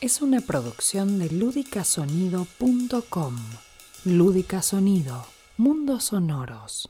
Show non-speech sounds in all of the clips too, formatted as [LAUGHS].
es una producción de ludicasonido.com. Lúdica Sonido, mundos sonoros.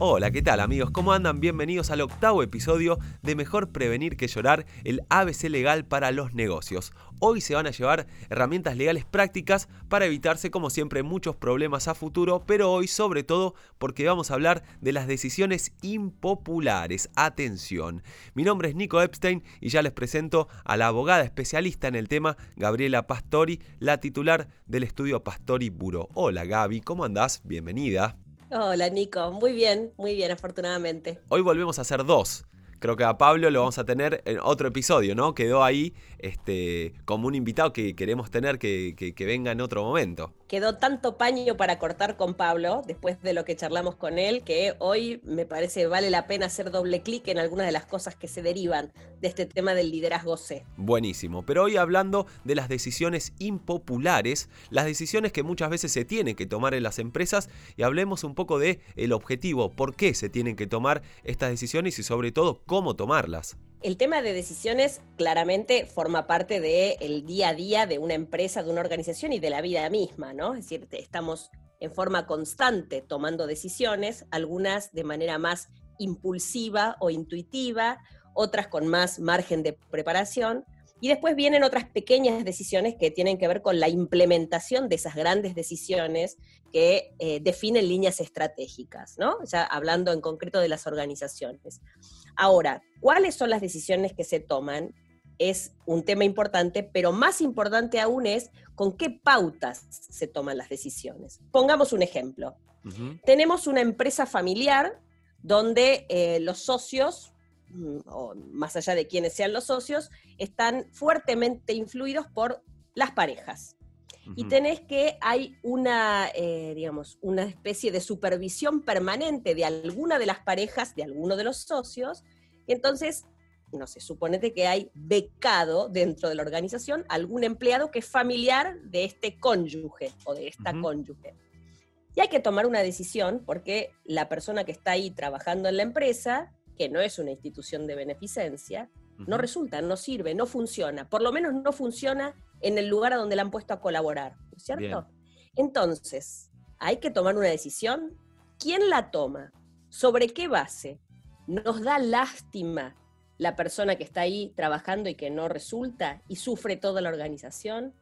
Hola, ¿qué tal amigos? ¿Cómo andan? Bienvenidos al octavo episodio de Mejor Prevenir que Llorar, el ABC legal para los negocios. Hoy se van a llevar herramientas legales prácticas para evitarse como siempre muchos problemas a futuro, pero hoy sobre todo porque vamos a hablar de las decisiones impopulares. Atención, mi nombre es Nico Epstein y ya les presento a la abogada especialista en el tema, Gabriela Pastori, la titular del estudio Pastori Buro. Hola Gaby, ¿cómo andás? Bienvenida. Hola Nico, muy bien, muy bien, afortunadamente. Hoy volvemos a hacer dos. Creo que a Pablo lo vamos a tener en otro episodio, ¿no? Quedó ahí este, como un invitado que queremos tener que, que venga en otro momento quedó tanto paño para cortar con Pablo, después de lo que charlamos con él, que hoy me parece vale la pena hacer doble clic en algunas de las cosas que se derivan de este tema del liderazgo C. Buenísimo, pero hoy hablando de las decisiones impopulares, las decisiones que muchas veces se tienen que tomar en las empresas y hablemos un poco de el objetivo, por qué se tienen que tomar estas decisiones y sobre todo cómo tomarlas el tema de decisiones claramente forma parte del día a día de una empresa, de una organización y de la vida misma, ¿no? Es decir, estamos en forma constante tomando decisiones, algunas de manera más impulsiva o intuitiva, otras con más margen de preparación, y después vienen otras pequeñas decisiones que tienen que ver con la implementación de esas grandes decisiones que eh, definen líneas estratégicas, ¿no? Ya hablando en concreto de las organizaciones. Ahora, ¿cuáles son las decisiones que se toman? Es un tema importante, pero más importante aún es con qué pautas se toman las decisiones. Pongamos un ejemplo. Tenemos una empresa familiar donde eh, los socios, mm, o más allá de quienes sean los socios, están fuertemente influidos por las parejas. Y tenés que hay una, eh, digamos, una especie de supervisión permanente de alguna de las parejas, de alguno de los socios. Y entonces, no sé, suponete que hay becado dentro de la organización algún empleado que es familiar de este cónyuge o de esta cónyuge. Y hay que tomar una decisión porque la persona que está ahí trabajando en la empresa, que no es una institución de beneficencia, no resulta, no sirve, no funciona. Por lo menos no funciona en el lugar a donde la han puesto a colaborar, ¿cierto? Entonces, hay que tomar una decisión. ¿Quién la toma? ¿Sobre qué base? ¿Nos da lástima la persona que está ahí trabajando y que no resulta y sufre toda la organización?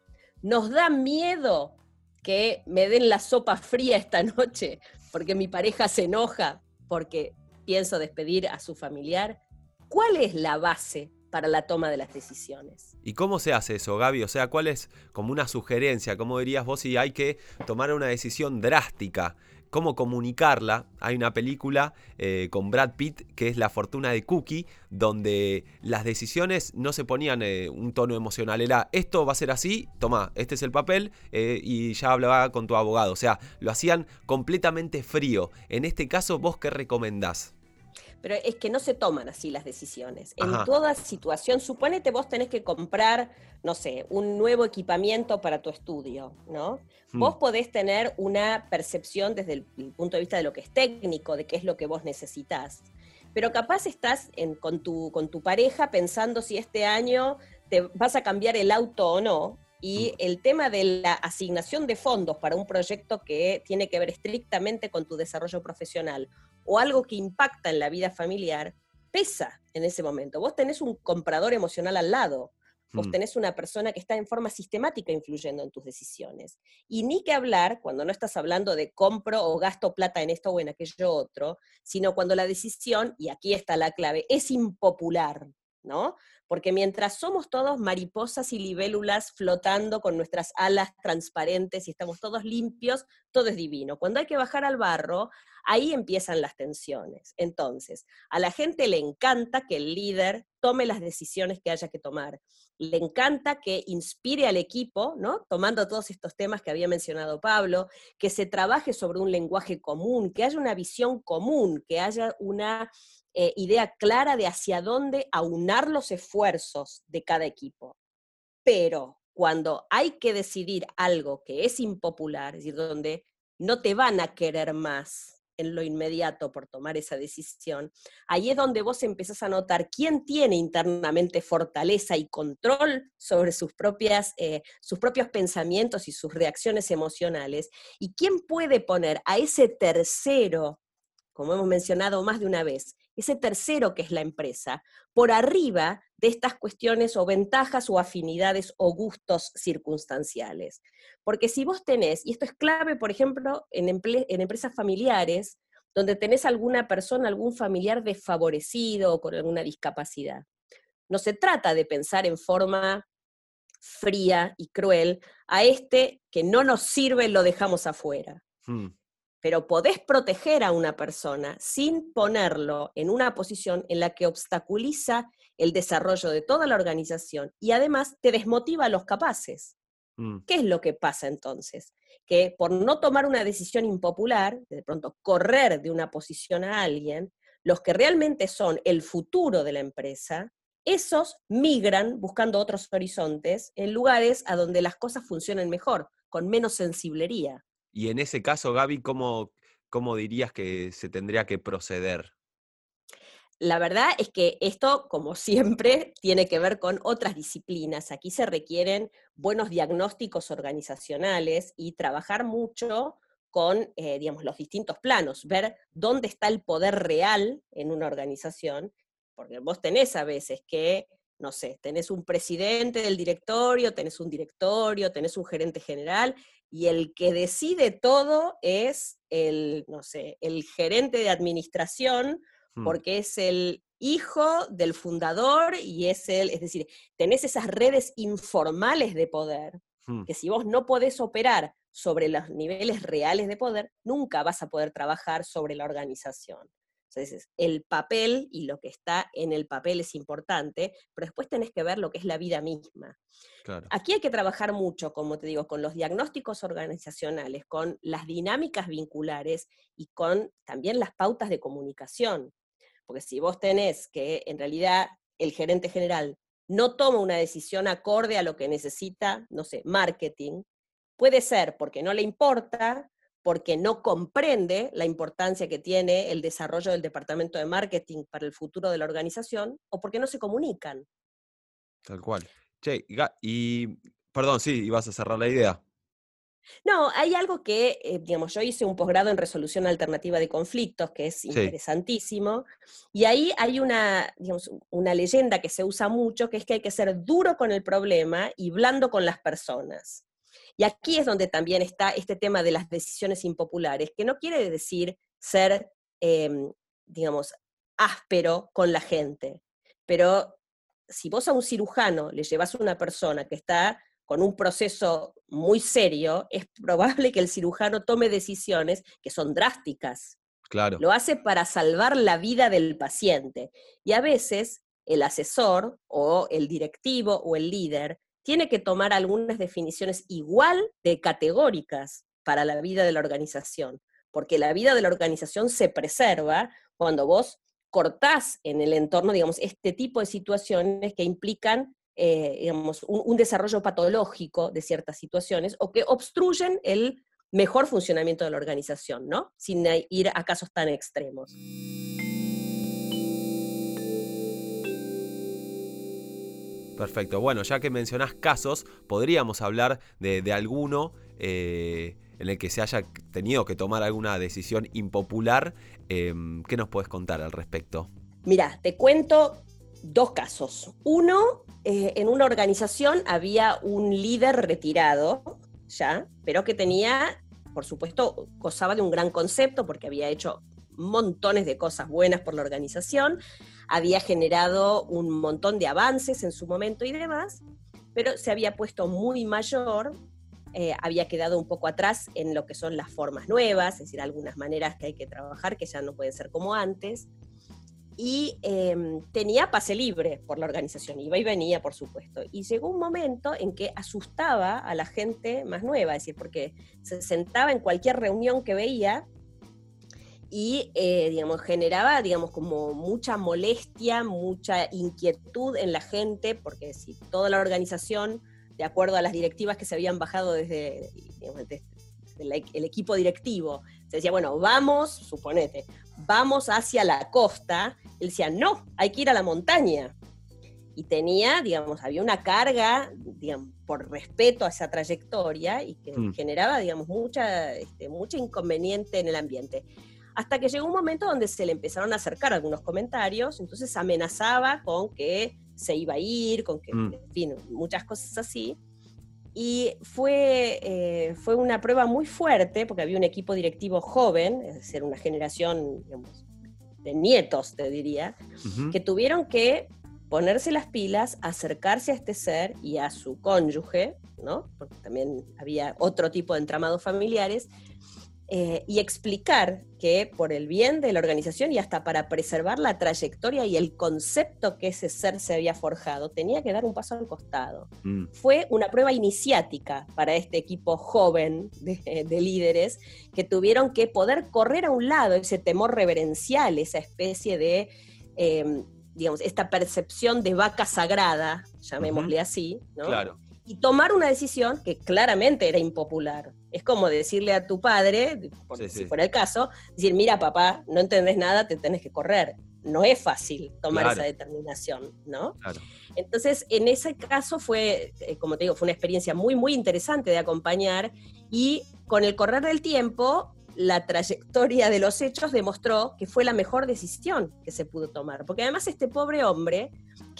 ¿Nos da miedo que me den la sopa fría esta noche porque mi pareja se enoja porque pienso despedir a su familiar? ¿Cuál es la base para la toma de las decisiones. ¿Y cómo se hace eso, Gaby? O sea, ¿cuál es como una sugerencia? ¿Cómo dirías vos si hay que tomar una decisión drástica? ¿Cómo comunicarla? Hay una película eh, con Brad Pitt que es La fortuna de Cookie, donde las decisiones no se ponían eh, un tono emocional. Era, esto va a ser así, toma, este es el papel eh, y ya hablaba con tu abogado. O sea, lo hacían completamente frío. En este caso, ¿vos qué recomendás? Pero es que no se toman así las decisiones. En toda situación, suponete vos tenés que comprar, no sé, un nuevo equipamiento para tu estudio, ¿no? Hmm. Vos podés tener una percepción desde el, punto de vista de lo que es técnico, de qué es lo que vos necesitas. Pero capaz estás con, tu, con tu pareja pensando si este año te vas a cambiar el auto o no, y mm. el tema de la asignación de fondos para un proyecto que tiene que ver estrictamente con tu desarrollo profesional o algo que impacta en la vida familiar, pesa en ese momento. Vos tenés un comprador emocional al lado. Vos mm. tenés una persona que está en forma sistemática influyendo en tus decisiones. Y ni que hablar cuando no estás hablando de compro o gasto plata en esto o en aquello otro, sino cuando la decisión, y aquí está la clave, es impopular. ¿No? Porque mientras somos todos mariposas y libélulas flotando con nuestras alas transparentes y estamos todos limpios, todo es divino. Cuando hay que bajar al barro, ahí empiezan las tensiones. Entonces, a la gente le encanta que el líder tome las decisiones que haya que tomar. Le encanta que inspire al equipo, ¿no? Tomando todos estos temas que había mencionado Pablo, que se trabaje sobre un lenguaje común, que haya una visión común, que haya una eh, idea clara de hacia dónde aunar los esfuerzos de cada equipo. Pero cuando hay que decidir algo que es impopular, es decir, donde no te van a querer más, en lo inmediato por tomar esa decisión, ahí es donde vos empezás a notar quién tiene internamente fortaleza y control sobre sus, propias, eh, sus propios pensamientos y sus reacciones emocionales, y quién puede poner a ese tercero, como hemos mencionado más de una vez, ese tercero que es la empresa, por arriba de estas cuestiones o ventajas o afinidades o gustos circunstanciales. Porque si vos tenés, y esto es clave, por ejemplo, en, empresas familiares, donde tenés alguna persona, algún familiar desfavorecido o con alguna discapacidad. No se trata de pensar en forma fría y cruel a este que no nos sirve, lo dejamos afuera. Hmm pero podés proteger a una persona sin ponerlo en una posición en la que obstaculiza el desarrollo de toda la organización y además te desmotiva a los capaces. Mm. ¿Qué es lo que pasa entonces? Que por no tomar una decisión impopular, de pronto correr de una posición a alguien, los que realmente son el futuro de la empresa, esos migran buscando otros horizontes en lugares a donde las cosas funcionen mejor, con menos sensiblería. Y en ese caso, Gaby, ¿cómo, ¿cómo dirías que se tendría que proceder? La verdad es que esto, como siempre, [LAUGHS] tiene que ver con otras disciplinas. Aquí se requieren buenos diagnósticos organizacionales y trabajar mucho con, eh, digamos, los distintos planos, ver dónde está el poder real en una organización, porque vos tenés a veces que, no sé, tenés un presidente del directorio, tenés un directorio, tenés un gerente general, y el que decide todo es el, no sé, el gerente de administración, hmm. porque es el hijo del fundador y es el, es decir, tenés esas redes informales de poder, hmm. que si vos no podés operar sobre los niveles reales de poder, nunca vas a poder trabajar sobre la organización. Entonces, el papel y lo que está en el papel es importante, pero después tenés que ver lo que es la vida misma. Aquí hay que trabajar mucho, como te digo, con los diagnósticos organizacionales, con las dinámicas vinculares y con también las pautas de comunicación. Porque si vos tenés que en realidad el gerente general no toma una decisión acorde a lo que necesita, no sé, marketing, puede ser porque no le importa, porque no comprende la importancia que tiene el desarrollo del departamento de marketing para el futuro de la organización o porque no se comunican. Tal cual. Che, y perdón, sí, ibas a cerrar la idea. No, hay algo que, eh, digamos, yo hice un posgrado en resolución alternativa de conflictos, que es interesantísimo, y ahí hay una, digamos, una leyenda que se usa mucho, que es que hay que ser duro con el problema y blando con las personas. Y aquí es donde también está este tema de las decisiones impopulares, que no quiere decir ser, em, digamos, áspero con la gente, pero si vos a un cirujano le llevas a una persona que está con un proceso muy serio, es probable que el cirujano tome decisiones que son drásticas. Claro. Lo hace para salvar la vida del paciente. Y a veces el asesor o el directivo o el líder tiene que tomar algunas definiciones igual de categóricas para la vida de la organización, porque la vida de la organización se preserva cuando vos cortás en el entorno, digamos, este tipo de situaciones que implican, eh, digamos, un, desarrollo patológico de ciertas situaciones o que obstruyen el mejor funcionamiento de la organización, ¿no? Sin ir a casos tan extremos. Perfecto. Bueno, ya que mencionás casos, podríamos hablar de, alguno eh, en el que se haya tenido que tomar alguna decisión impopular. Em, ¿Qué nos puedes contar al respecto? Mira, te cuento dos casos. Uno, eh, en una organización había un líder retirado, ya, pero que tenía, por supuesto, gozaba de un gran concepto porque había hecho montones de cosas buenas por la organización, había generado un montón de avances en su momento y demás, pero se había puesto muy mayor, eh, había quedado un poco atrás en lo que son las formas nuevas, es decir, algunas maneras que hay que trabajar que ya no pueden ser como antes, y em, tenía pase libre por la organización, iba y venía, por supuesto. Y llegó un momento en que asustaba a la gente más nueva, es decir, porque se sentaba en cualquier reunión que veía y, eh, digamos, generaba, digamos, como mucha molestia, mucha inquietud en la gente, porque si toda la organización, de acuerdo a las directivas que se habían bajado desde, el equipo directivo se decía, bueno, vamos, suponete, vamos hacia la costa, él decía, no, hay que ir a la montaña. Y tenía, digamos, había una carga, digamos, por respeto a esa trayectoria y que mm. generaba, digamos, mucha, este, mucho inconveniente en el ambiente. Hasta que llegó un momento donde se le empezaron a acercar algunos comentarios, entonces amenazaba con que se iba a ir, con que, mm. en fin, muchas cosas así. Y fue, eh, fue una prueba muy fuerte, porque había un equipo directivo joven, es decir, una generación de nietos, te diría, que tuvieron que ponerse las pilas, acercarse a este ser y a su cónyuge, ¿no? porque también había otro tipo de entramados familiares, eh, y explicar que por el bien de la organización y hasta para preservar la trayectoria y el concepto que ese ser se había forjado, tenía que dar un paso al costado. Mm. Fue una prueba iniciática para este equipo joven de, líderes que tuvieron que poder correr a un lado ese temor reverencial, esa especie de... Em, digamos, esta percepción de vaca sagrada, llamémosle así, ¿no? Claro y tomar una decisión que claramente era impopular. Es como decirle a tu padre, si fuera el caso, decir, mira papá, no entendés nada, te tenés que correr. No es fácil tomar esa determinación, ¿no? Entonces, en ese caso fue, eh, como te digo, fue una experiencia muy, muy interesante de acompañar y con el correr del tiempo la trayectoria de los hechos demostró que fue la mejor decisión que se pudo tomar. Porque además este pobre hombre,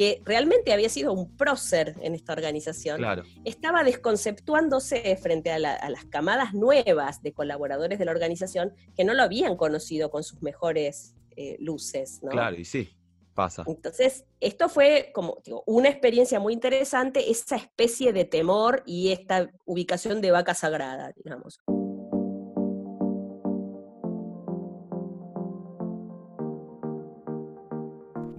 que realmente había sido un prócer en esta organización, estaba desconceptuándose frente a, las camadas nuevas de colaboradores de la organización que no lo habían conocido con sus mejores eh, luces. Claro, y sí. Pasa. Entonces, esto fue como una experiencia muy interesante, esa especie de temor y esta ubicación de vaca sagrada, digamos.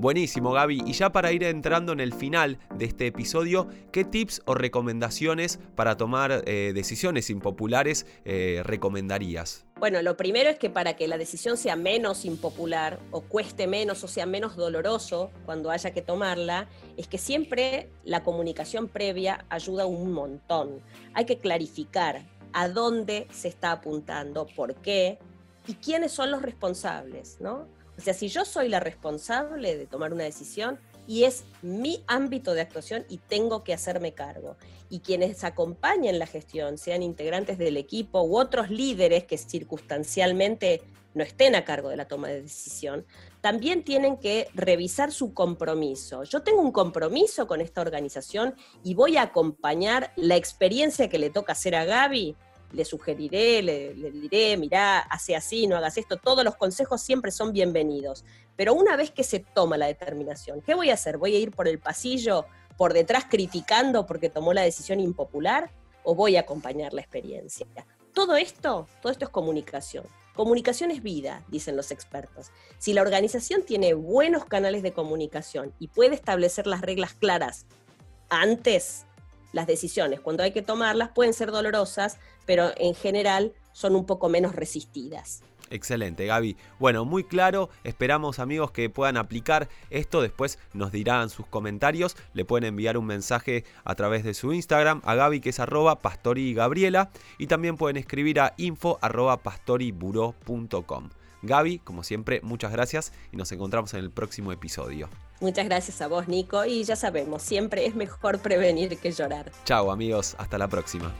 Buenísimo, Gaby. Y ya para ir entrando en el final de este episodio, ¿qué tips o recomendaciones para tomar eh, decisiones impopulares eh, recomendarías? Bueno, lo primero es que para que la decisión sea menos impopular o cueste menos o sea menos doloroso cuando haya que tomarla, es que siempre la comunicación previa ayuda un montón. Hay que clarificar a dónde se está apuntando, por qué y quiénes son los responsables, ¿no? O sea, si yo soy la responsable de tomar una decisión y es mi ámbito de actuación y tengo que hacerme cargo. Y quienes acompañen la gestión, sean integrantes del equipo u otros líderes que circunstancialmente no estén a cargo de la toma de decisión, también tienen que revisar su compromiso. Yo tengo un compromiso con esta organización y voy a acompañar la experiencia que le toca hacer a Gaby le sugeriré, le, diré, mirá, hace así, no hagas esto, todos los consejos siempre son bienvenidos. Pero una vez que se toma la determinación, ¿qué voy a hacer? ¿Voy a ir por el pasillo, por detrás criticando porque tomó la decisión impopular o voy a acompañar la experiencia? Todo esto, todo esto es comunicación. Comunicación es vida, dicen los expertos. Si la organización tiene buenos canales de comunicación y puede establecer las reglas claras antes, las decisiones, cuando hay que tomarlas, pueden ser dolorosas, pero en general son un poco menos resistidas. Excelente, Gaby. Bueno, muy claro. Esperamos, amigos, que puedan aplicar esto. Después nos dirán sus comentarios. Le pueden enviar un mensaje a través de su Instagram a Gaby, que es arroba pastorigabriela. Y también pueden escribir a info arroba. Gaby, como siempre, muchas gracias y nos encontramos en el próximo episodio. Muchas gracias a vos, Nico. Y ya sabemos, siempre es mejor prevenir que llorar. Chao, amigos. Hasta la próxima.